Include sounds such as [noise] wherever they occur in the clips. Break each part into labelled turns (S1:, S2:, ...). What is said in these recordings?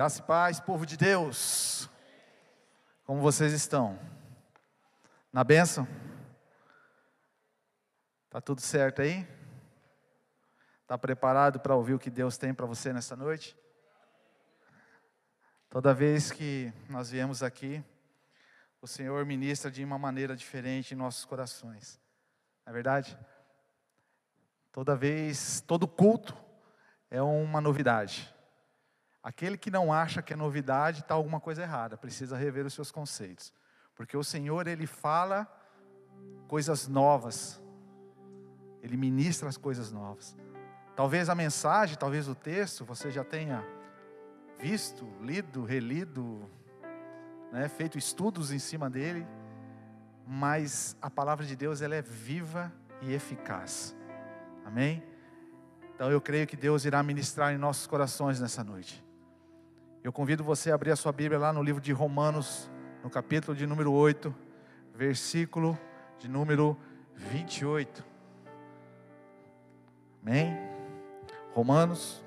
S1: Graça e paz, povo de Deus. Como vocês estão? Na bênção? Tá tudo certo aí? Tá preparado para ouvir o que Deus tem para você nessa noite? Toda vez que nós viemos aqui, o Senhor ministra de uma maneira diferente em nossos corações. Não é verdade? Toda vez, todo culto é uma novidade. Aquele que não acha que é novidade, está alguma coisa errada, precisa rever os seus conceitos. Porque o Senhor, Ele fala coisas novas, Ele ministra as coisas novas. Talvez a mensagem, talvez o texto, você já tenha visto, lido, relido, né, feito estudos em cima dele, mas a palavra de Deus ela é viva e eficaz. Amém? Então eu creio que Deus irá ministrar em nossos corações nessa noite. Eu convido você a abrir a sua Bíblia lá no livro de Romanos, no capítulo de número 8, versículo de número 28. Amém? Romanos.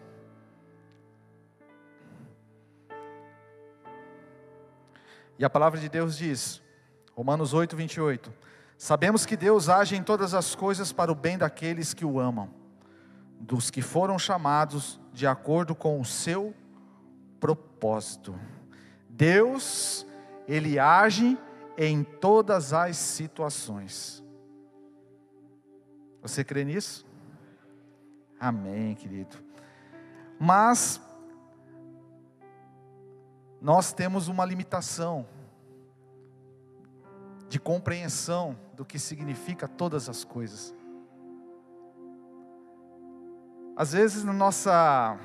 S1: E a palavra de Deus diz, Romanos 8, 28. Sabemos que Deus age em todas as coisas para o bem daqueles que o amam, dos que foram chamados de acordo com o seu propósito. Deus, Ele age em todas as situações. Você crê nisso? Amém, querido. Mas nós temos uma limitação de compreensão do que significa todas as coisas. Às vezes na nossa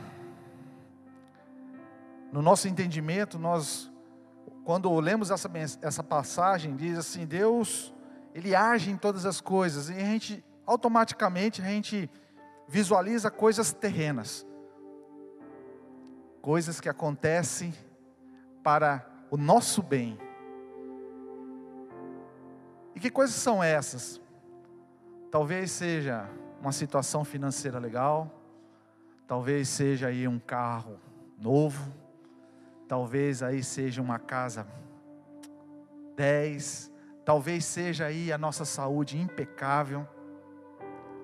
S1: no nosso entendimento, nós, quando lemos essa, essa passagem, diz assim: Deus, Ele age em todas as coisas, e a gente, automaticamente, a gente visualiza coisas terrenas, coisas que acontecem para o nosso bem. E que coisas são essas? Talvez seja uma situação financeira legal, talvez seja aí um carro novo, Talvez aí seja uma casa 10, talvez seja aí a nossa saúde impecável,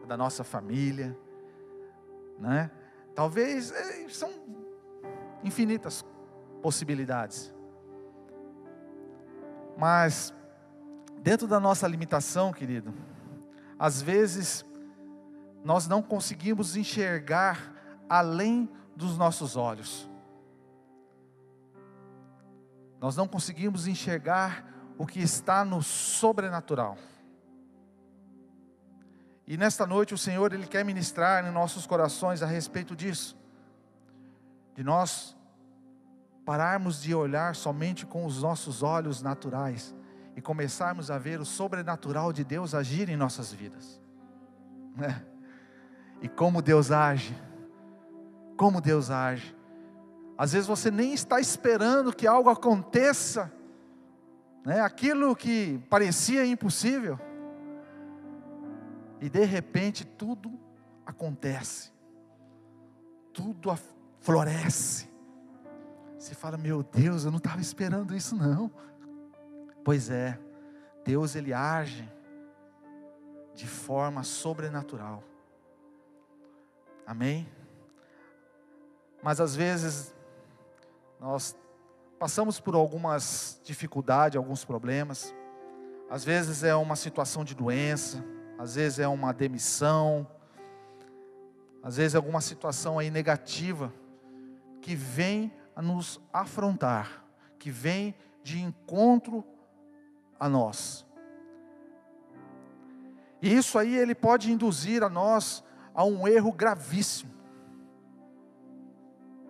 S1: da nossa família, né? Talvez é, são infinitas possibilidades. Mas dentro da nossa limitação, querido, às vezes nós não conseguimos enxergar além dos nossos olhos. Nós não conseguimos enxergar o que está no sobrenatural. E nesta noite o Senhor ele quer ministrar em nossos corações a respeito disso. De nós pararmos de olhar somente com os nossos olhos naturais e começarmos a ver o sobrenatural de Deus agir em nossas vidas. Né? E como Deus age, como Deus age. Às vezes você nem está esperando que algo aconteça, né? aquilo que parecia impossível, e de repente tudo acontece, tudo floresce. Você fala, meu Deus, eu não estava esperando isso não. Pois é, Deus ele age de forma sobrenatural. Amém? Mas às vezes nós passamos por algumas dificuldades, alguns problemas. Às vezes é uma situação de doença, às vezes é uma demissão, às vezes é alguma situação aí negativa que vem a nos afrontar, que vem de encontro a nós. E isso aí ele pode induzir a nós a um erro gravíssimo.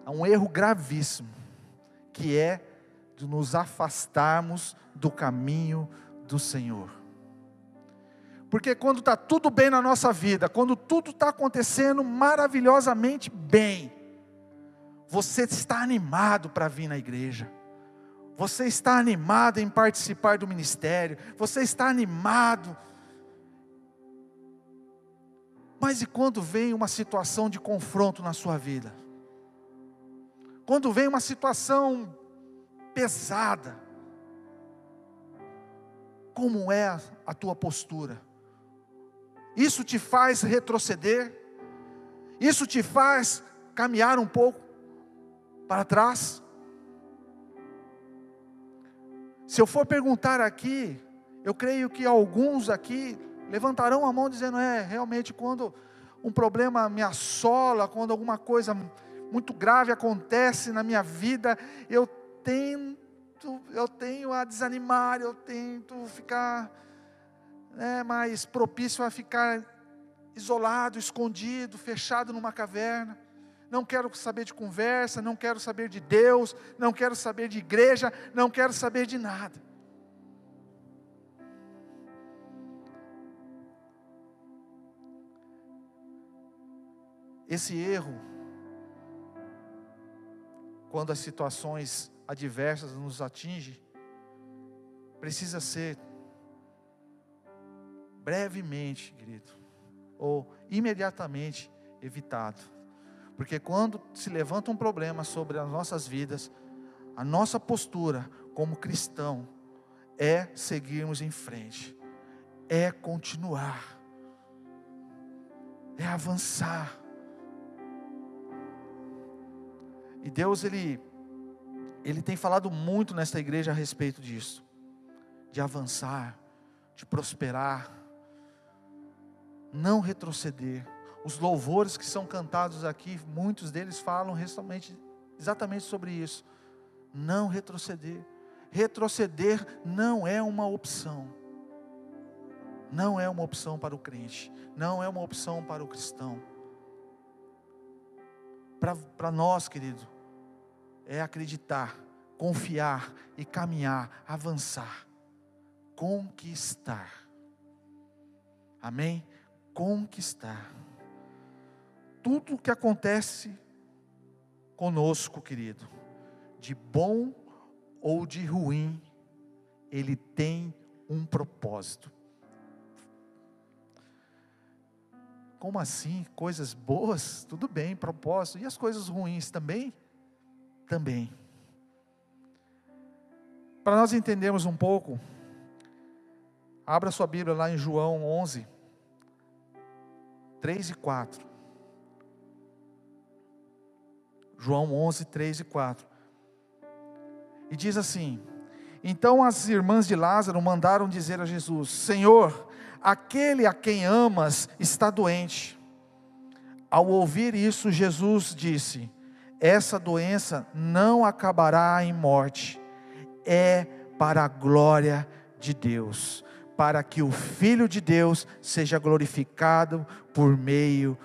S1: A um erro gravíssimo que é de nos afastarmos do caminho do Senhor. Porque quando está tudo bem na nossa vida, quando tudo está acontecendo maravilhosamente bem, você está animado para vir na igreja, você está animado em participar do ministério, você está animado. Mas e quando vem uma situação de confronto na sua vida? Quando vem uma situação pesada, como é a tua postura? Isso te faz retroceder? Isso te faz caminhar um pouco para trás? Se eu for perguntar aqui, eu creio que alguns aqui levantarão a mão dizendo: é, realmente, quando um problema me assola, quando alguma coisa muito grave acontece na minha vida, eu tento, eu tenho a desanimar, eu tento ficar né, mais propício a ficar isolado, escondido, fechado numa caverna. Não quero saber de conversa, não quero saber de Deus, não quero saber de igreja, não quero saber de nada. Esse erro, quando as situações adversas nos atingem, precisa ser brevemente, querido, ou imediatamente evitado. Porque quando se levanta um problema sobre as nossas vidas, a nossa postura como cristão é seguirmos em frente, é continuar, é avançar. E Deus ele ele tem falado muito nesta igreja a respeito disso, de avançar, de prosperar, não retroceder. Os louvores que são cantados aqui, muitos deles falam exatamente, sobre isso. Não retroceder. Retroceder não é uma opção. Não é uma opção para o crente. Não é uma opção para o cristão. Para nós, querido, é acreditar, confiar e caminhar, avançar, conquistar. Amém? conquistar. Tudo o que acontece conosco, querido, de bom ou de ruim, ele tem um propósito. Como assim? Coisas boas? Tudo bem, propósito. E as coisas ruins também? Também. Para nós entendermos um pouco, abra sua Bíblia lá em João 11. 3 e 4. João 11, 3 e 4. E diz assim: Então as irmãs de Lázaro mandaram dizer a Jesus: Senhor, aquele a quem amas está doente. Ao ouvir isso, Jesus disse: Essa doença não acabará em morte, é para a glória de Deus, para que o Filho de Deus seja glorificado por meio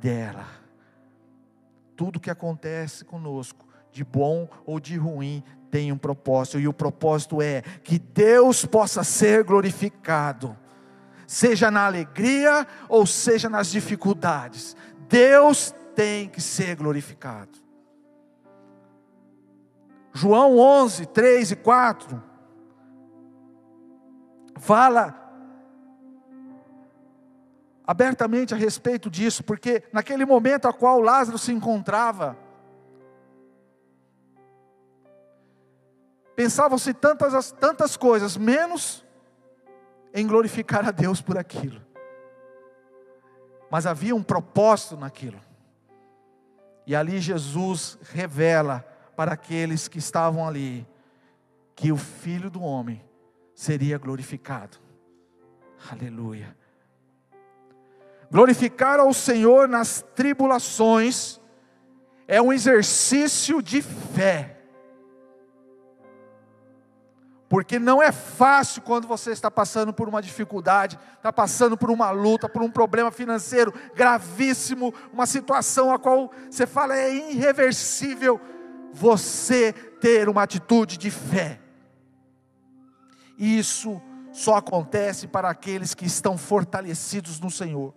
S1: dela. Tudo que acontece conosco, de bom ou de ruim, tem um propósito, e o propósito é que Deus possa ser glorificado, seja na alegria ou seja nas dificuldades, Deus tem que ser glorificado. João 11, 3 e 4 fala abertamente a respeito disso, porque naquele momento a qual Lázaro se encontrava, pensavam-se tantas, tantas coisas, menos em glorificar a Deus por aquilo. Mas havia um propósito naquilo. E ali Jesus revela para aqueles que estavam ali que o Filho do Homem seria glorificado. Aleluia. Glorificar ao Senhor nas tribulações é um exercício de fé. Porque não é fácil quando você está passando por uma dificuldade, está passando por uma luta, por um problema financeiro gravíssimo, uma situação a qual você fala é irreversível, você ter uma atitude de fé. Isso só acontece para aqueles que estão fortalecidos no Senhor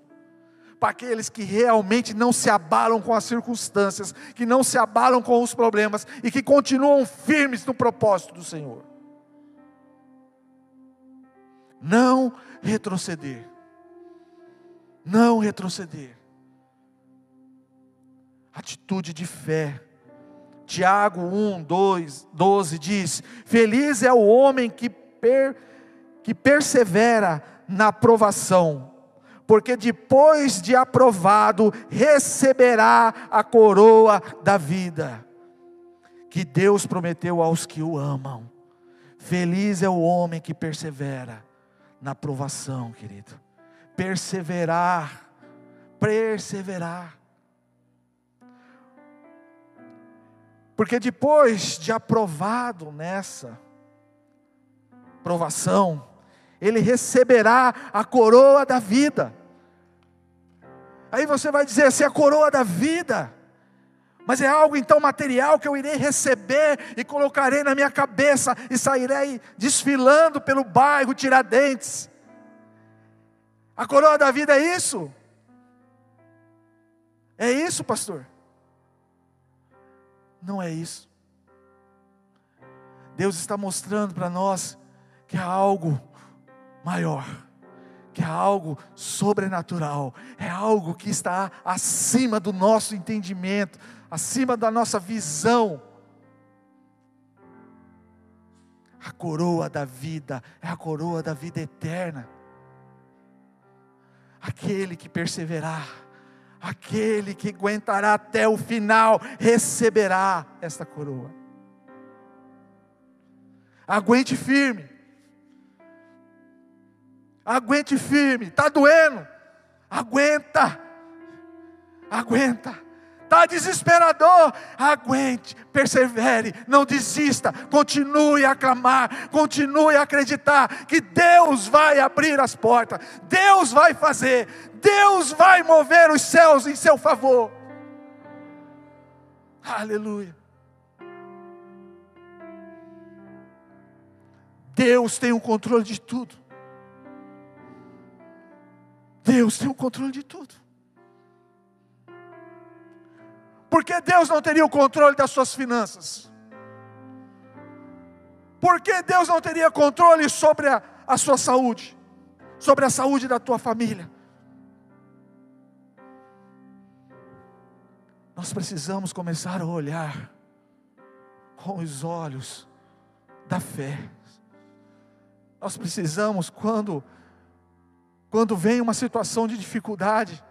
S1: para aqueles que realmente não se abalam com as circunstâncias, que não se abalam com os problemas e que continuam firmes no propósito do Senhor. Não retroceder. Não retroceder. Atitude de fé. Tiago 1, 2, 12 diz: Feliz é o homem que, per, que persevera na provação, porque depois de aprovado receberá a coroa da vida, que Deus prometeu aos que o amam. Feliz é o homem que persevera na provação, querido. Perseverar, perseverar. Porque depois de aprovado nessa provação, ele receberá a coroa da vida. Aí você vai dizer, é a coroa da vida, mas é algo então material que eu irei receber e colocarei na minha cabeça e sairei desfilando pelo bairro Tiradentes. A coroa da vida é isso? É isso, pastor? Não é isso. Deus está mostrando para nós que há algo maior, que é algo sobrenatural, é algo que está acima do nosso entendimento, acima da nossa visão. A coroa da vida é a coroa da vida eterna. Aquele que perseverar, aquele que aguentará até o final, receberá esta coroa. Aguente firme. Aguente firme. Está doendo? Aguenta. Aguenta. Está desesperador? Aguente, persevere, não desista, continue a clamar, continue a acreditar que Deus vai abrir as portas, Deus vai fazer, Deus vai mover os céus em seu favor. Aleluia. Deus tem o controle de tudo. Deus tem o controle de tudo. Porque Deus não teria o controle das suas finanças? Porque Deus não teria controle sobre a, a sua saúde? Sobre a saúde da tua família? Nós precisamos começar a olhar com os olhos da fé. Nós precisamos, quando, quando vem uma situação de dificuldade,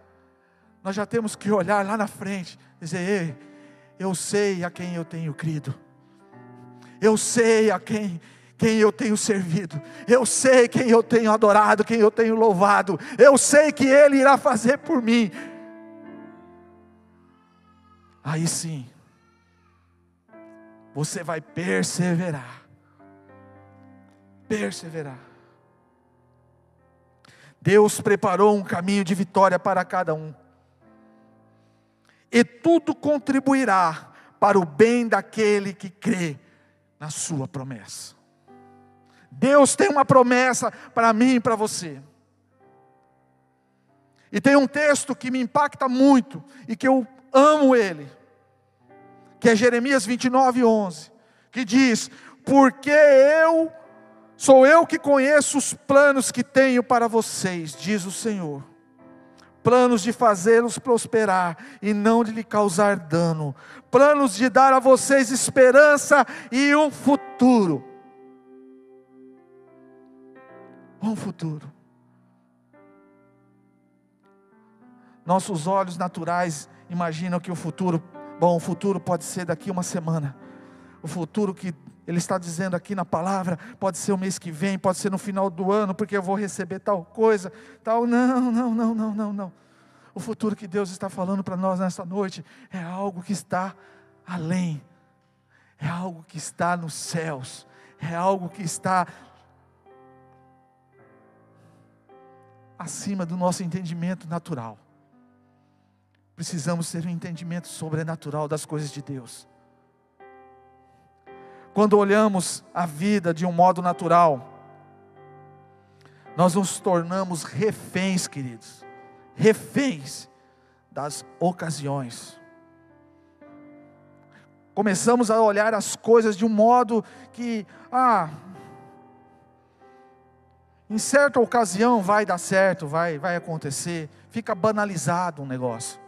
S1: nós já temos que olhar lá na frente, dizer: Ei, eu sei a quem eu tenho crido, eu sei a quem, quem eu tenho servido, eu sei quem eu tenho adorado, quem eu tenho louvado, eu sei que Ele irá fazer por mim. Aí sim, você vai perseverar, perseverar. Deus preparou um caminho de vitória para cada um e tudo contribuirá para o bem daquele que crê na sua promessa. Deus tem uma promessa para mim e para você. E tem um texto que me impacta muito e que eu amo ele, que é Jeremias 29, 11, que diz: Porque eu, sou eu que conheço os planos que tenho para vocês, diz o Senhor planos de fazê-los prosperar e não de lhe causar dano, planos de dar a vocês esperança e um futuro. Um futuro. Nossos olhos naturais imaginam que o futuro, bom, o futuro pode ser daqui uma semana. O futuro que ele está dizendo aqui na palavra, pode ser o mês que vem, pode ser no final do ano, porque eu vou receber tal coisa, tal. Não, não, não, não, não, não. O futuro que Deus está falando para nós nesta noite é algo que está além, é algo que está nos céus, é algo que está acima do nosso entendimento natural. Precisamos ter um entendimento sobrenatural das coisas de Deus. Quando olhamos a vida de um modo natural, nós nos tornamos reféns, queridos, reféns das ocasiões. Começamos a olhar as coisas de um modo que, ah, em certa ocasião vai dar certo, vai, vai acontecer, fica banalizado um negócio,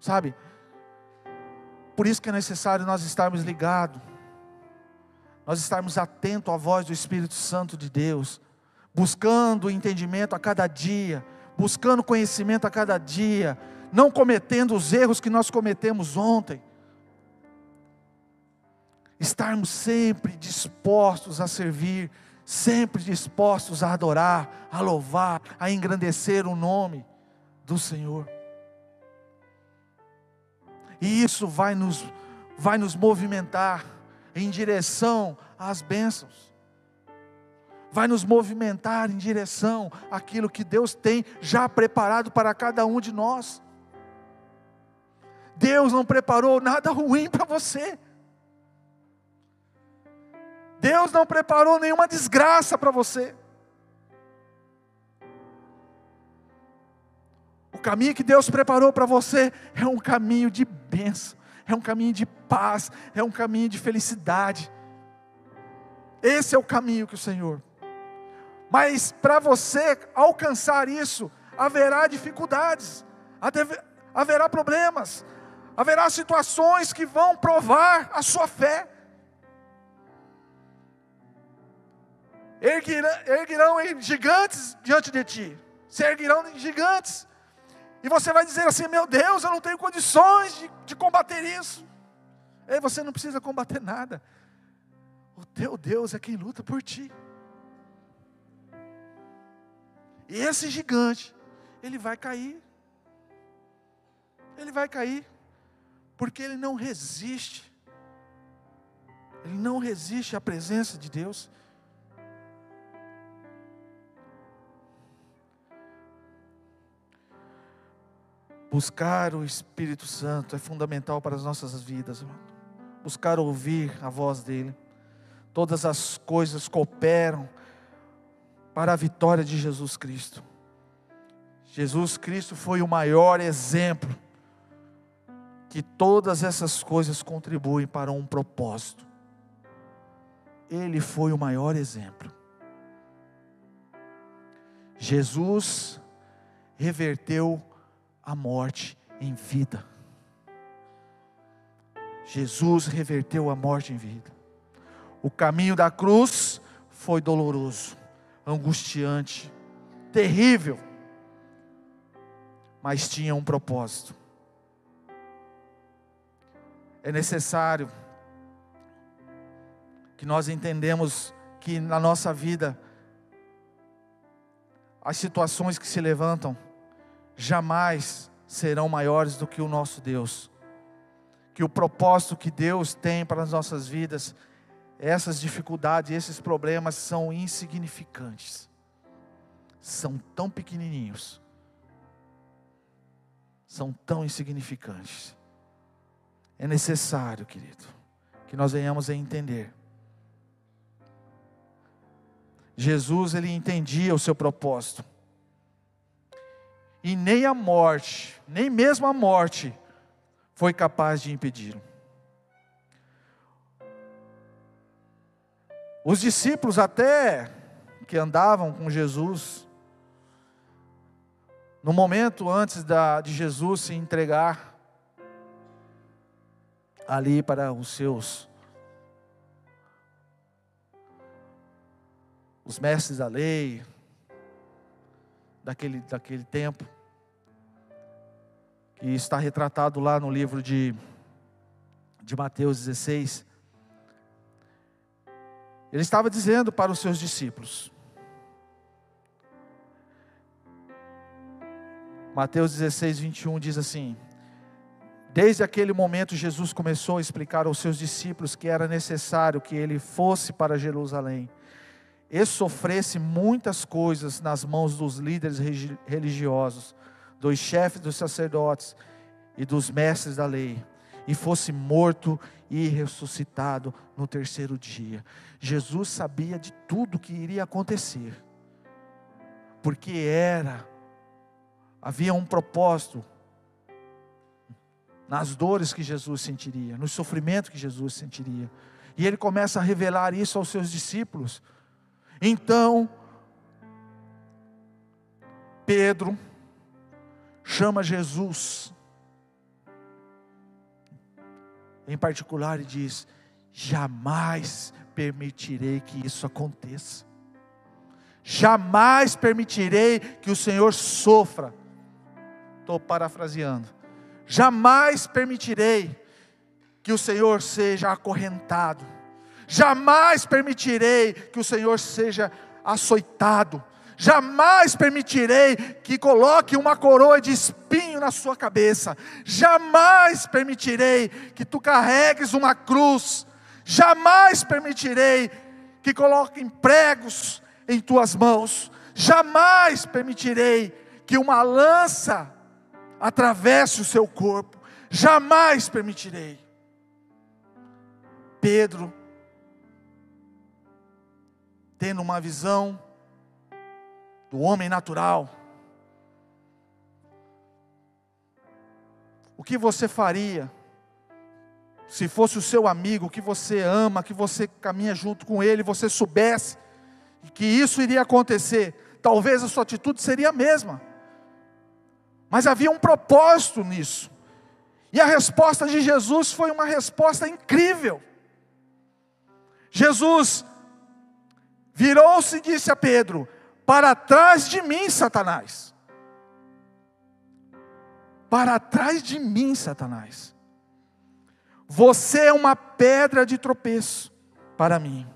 S1: sabe? Por isso que é necessário nós estarmos ligados, nós estarmos atentos à voz do Espírito Santo de Deus, buscando entendimento a cada dia, buscando conhecimento a cada dia, não cometendo os erros que nós cometemos ontem. Estarmos sempre dispostos a servir, sempre dispostos a adorar, a louvar, a engrandecer o nome do Senhor. E isso vai nos, vai nos movimentar em direção às bênçãos. Vai nos movimentar em direção àquilo que Deus tem já preparado para cada um de nós. Deus não preparou nada ruim para você. Deus não preparou nenhuma desgraça para você. O caminho que Deus preparou para você é um caminho de bênção, é um caminho de paz, é um caminho de felicidade. Esse é o caminho que o Senhor. Mas para você alcançar isso, haverá dificuldades, haverá problemas, haverá situações que vão provar a sua fé. Erguirão, erguirão gigantes diante de ti, se erguirão gigantes, e você vai dizer assim: Meu Deus, eu não tenho condições de, de combater isso. Ei, você não precisa combater nada, o teu Deus é quem luta por ti. E esse gigante, ele vai cair. Ele vai cair, porque ele não resiste. Ele não resiste à presença de Deus. Buscar o Espírito Santo é fundamental para as nossas vidas, Buscar ouvir a voz dEle. Todas as coisas cooperam para a vitória de Jesus Cristo. Jesus Cristo foi o maior exemplo que todas essas coisas contribuem para um propósito. Ele foi o maior exemplo. Jesus reverteu a morte em vida. Jesus reverteu a morte em vida. O caminho da cruz foi doloroso, angustiante, terrível, mas tinha um propósito. É necessário que nós entendemos que na nossa vida as situações que se levantam jamais serão maiores do que o nosso Deus. Que o propósito que Deus tem para as nossas vidas, essas dificuldades, esses problemas são insignificantes, são tão pequenininhos, são tão insignificantes. É necessário, querido, que nós venhamos a entender. Jesus, ele entendia o seu propósito e nem a morte, nem mesmo a morte, foi capaz de impedi-lo. Os discípulos, até que andavam com Jesus, no momento antes da, de Jesus se entregar ali para os seus, os mestres da lei, daquele, daquele tempo, que está retratado lá no livro de, de Mateus 16. Ele estava dizendo para os seus discípulos, Mateus 16, 21 diz assim: Desde aquele momento, Jesus começou a explicar aos seus discípulos que era necessário que ele fosse para Jerusalém e sofresse muitas coisas nas mãos dos líderes religiosos, dos chefes dos sacerdotes e dos mestres da lei, e fosse morto e ressuscitado no terceiro dia. Jesus sabia de tudo que iria acontecer, porque era, havia um propósito nas dores que Jesus sentiria, no sofrimento que Jesus sentiria, e ele começa a revelar isso aos seus discípulos. Então, Pedro, chama Jesus em particular e diz: jamais permitirei que isso aconteça. Jamais permitirei que o Senhor sofra. Estou parafraseando. Jamais permitirei que o Senhor seja acorrentado. Jamais permitirei que o Senhor seja açoitado. Jamais permitirei que coloque uma coroa de espinho na sua cabeça. Jamais permitirei que tu carregues uma cruz. Jamais permitirei que coloquem pregos em tuas mãos. Jamais permitirei que uma lança atravesse o seu corpo. Jamais permitirei. Pedro, tendo uma visão do homem natural, o que você faria se fosse o seu amigo que você ama, que você caminha junto com ele, você soubesse que isso iria acontecer, talvez a sua atitude seria a mesma. Mas havia um propósito nisso. E a resposta de Jesus foi uma resposta incrível. Jesus virou-se e disse a Pedro: Para trás de mim, Satanás. Para trás de mim, Satanás. Você é uma pedra de tropeço para mim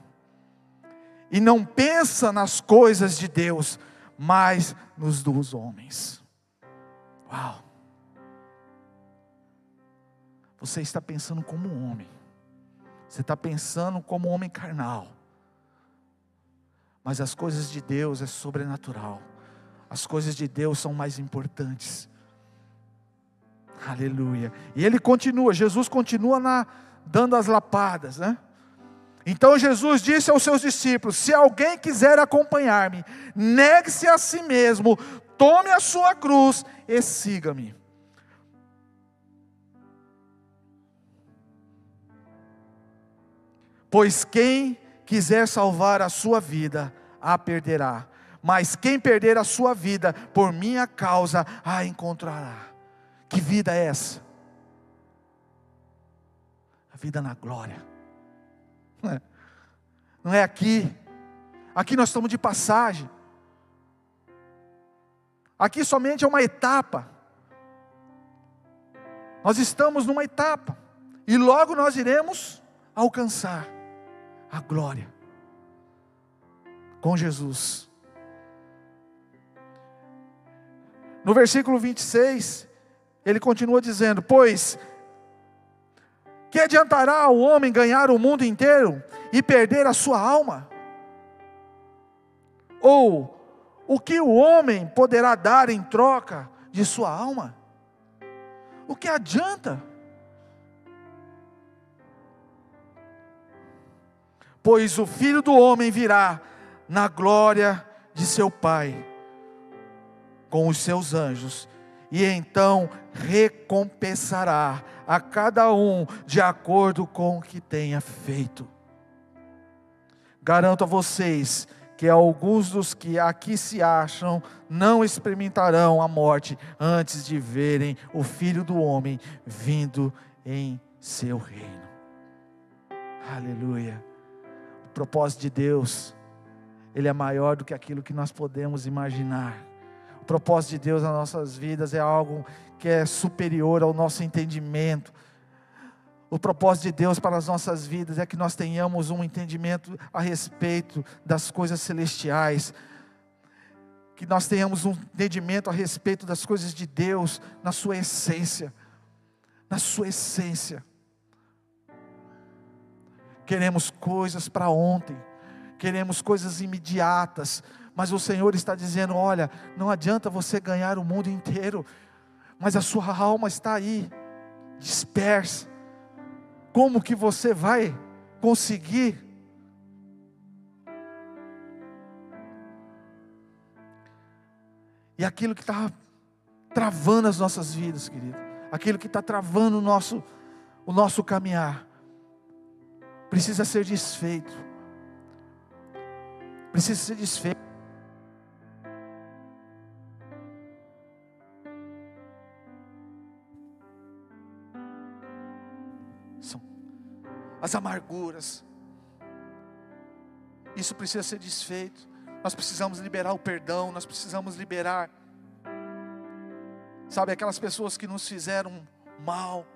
S1: e não pensa nas coisas de Deus, mas nos dos homens. Uau! Você está pensando como um homem, você está pensando como um homem carnal, mas as coisas de Deus é sobrenatural, as coisas de Deus são mais importantes. Aleluia. E ele continua, Jesus continua na, dando as lapadas, né? Então Jesus disse aos seus discípulos: Se alguém quiser acompanhar-me, negue-se a si mesmo, tome a sua cruz e siga-me. Pois quem quiser salvar a sua vida, a perderá. Mas quem perder a sua vida por minha causa, a encontrará. Que vida é essa? A vida na glória. [laughs] Não é aqui. Aqui nós estamos de passagem. Aqui somente é uma etapa. Nós estamos numa etapa. E logo nós iremos alcançar a glória com Jesus. No versículo 26, ele continua dizendo: Pois que adiantará o homem ganhar o mundo inteiro e perder a sua alma? Ou o que o homem poderá dar em troca de sua alma? O que adianta? Pois o filho do homem virá na glória de seu Pai com os seus anjos e então recompensará a cada um de acordo com o que tenha feito. Garanto a vocês que alguns dos que aqui se acham não experimentarão a morte antes de verem o Filho do Homem vindo em seu reino. Aleluia. O propósito de Deus, ele é maior do que aquilo que nós podemos imaginar propósito de Deus nas nossas vidas é algo que é superior ao nosso entendimento. O propósito de Deus para as nossas vidas é que nós tenhamos um entendimento a respeito das coisas celestiais, que nós tenhamos um entendimento a respeito das coisas de Deus na sua essência, na sua essência. Queremos coisas para ontem, queremos coisas imediatas, mas o Senhor está dizendo: olha, não adianta você ganhar o mundo inteiro, mas a sua alma está aí, dispersa. Como que você vai conseguir? E aquilo que está travando as nossas vidas, querido, aquilo que está travando o nosso, o nosso caminhar, precisa ser desfeito. Precisa ser desfeito. São as amarguras. Isso precisa ser desfeito. Nós precisamos liberar o perdão, nós precisamos liberar, sabe, aquelas pessoas que nos fizeram mal,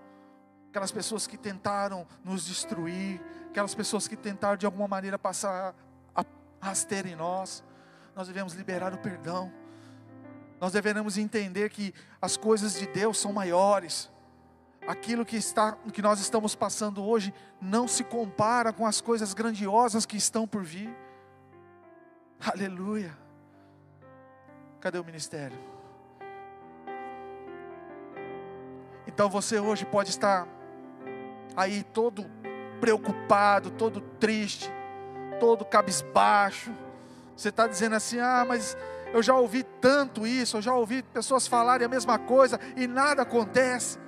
S1: aquelas pessoas que tentaram nos destruir, aquelas pessoas que tentaram de alguma maneira passar a rasteira em nós. Nós devemos liberar o perdão. Nós devemos entender que as coisas de Deus são maiores. Aquilo que está, que nós estamos passando hoje, não se compara com as coisas grandiosas que estão por vir. Aleluia. Cadê o ministério? Então você hoje pode estar aí todo preocupado, todo triste, todo cabisbaixo. Você está dizendo assim: ah, mas eu já ouvi tanto isso, eu já ouvi pessoas falarem a mesma coisa e nada acontece.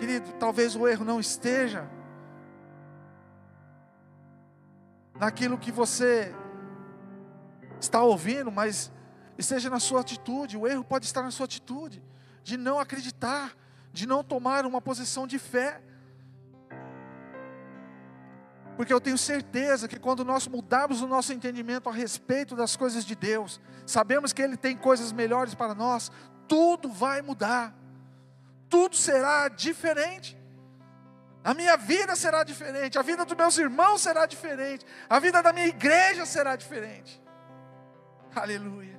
S1: Querido, talvez o erro não esteja naquilo que você está ouvindo, mas esteja na sua atitude. O erro pode estar na sua atitude de não acreditar, de não tomar uma posição de fé. Porque eu tenho certeza que quando nós mudarmos o nosso entendimento a respeito das coisas de Deus, sabemos que Ele tem coisas melhores para nós, tudo vai mudar, tudo será diferente. A minha vida será diferente, a vida dos meus irmãos será diferente, a vida da minha igreja será diferente. Aleluia.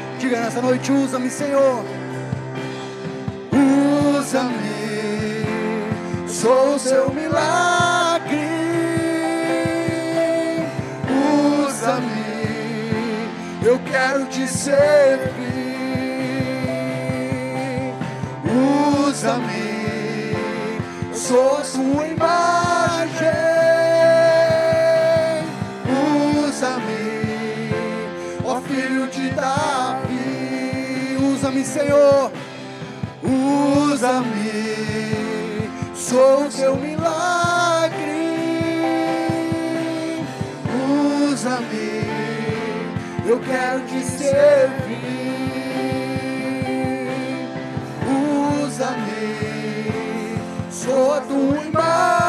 S2: Diga nessa noite, usa-me, Senhor. Usa-me, sou o seu milagre. Usa-me, eu quero te servir. Usa-me, sou sua imagem. Usa-me, Senhor. Usa-me, sou o seu milagre. Usa-me, eu quero te servir. Usa-me, sou a tua imagem.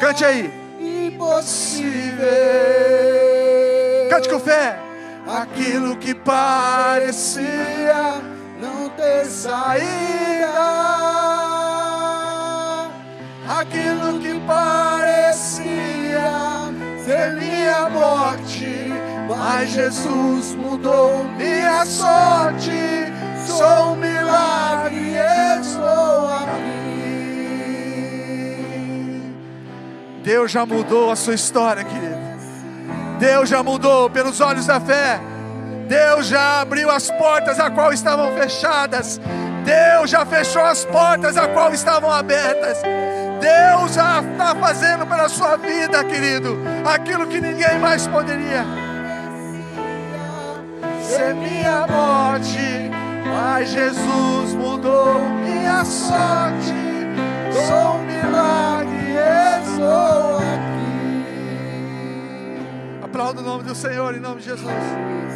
S1: Cante aí.
S2: impossível.
S1: Cante com fé.
S2: Aquilo que parecia não ter saída. Aquilo que parecia ser minha morte. Mas Jesus mudou minha sorte. Sou um milagre,
S1: Deus já mudou a sua história, querido. Deus já mudou pelos olhos da fé. Deus já abriu as portas a qual estavam fechadas. Deus já fechou as portas a qual estavam abertas. Deus já está fazendo pela sua vida, querido, aquilo que ninguém mais poderia.
S2: ser minha morte, mas Jesus mudou minha sorte. Sou um milagre, estou aqui.
S1: Aplauda o nome do Senhor em nome de Jesus.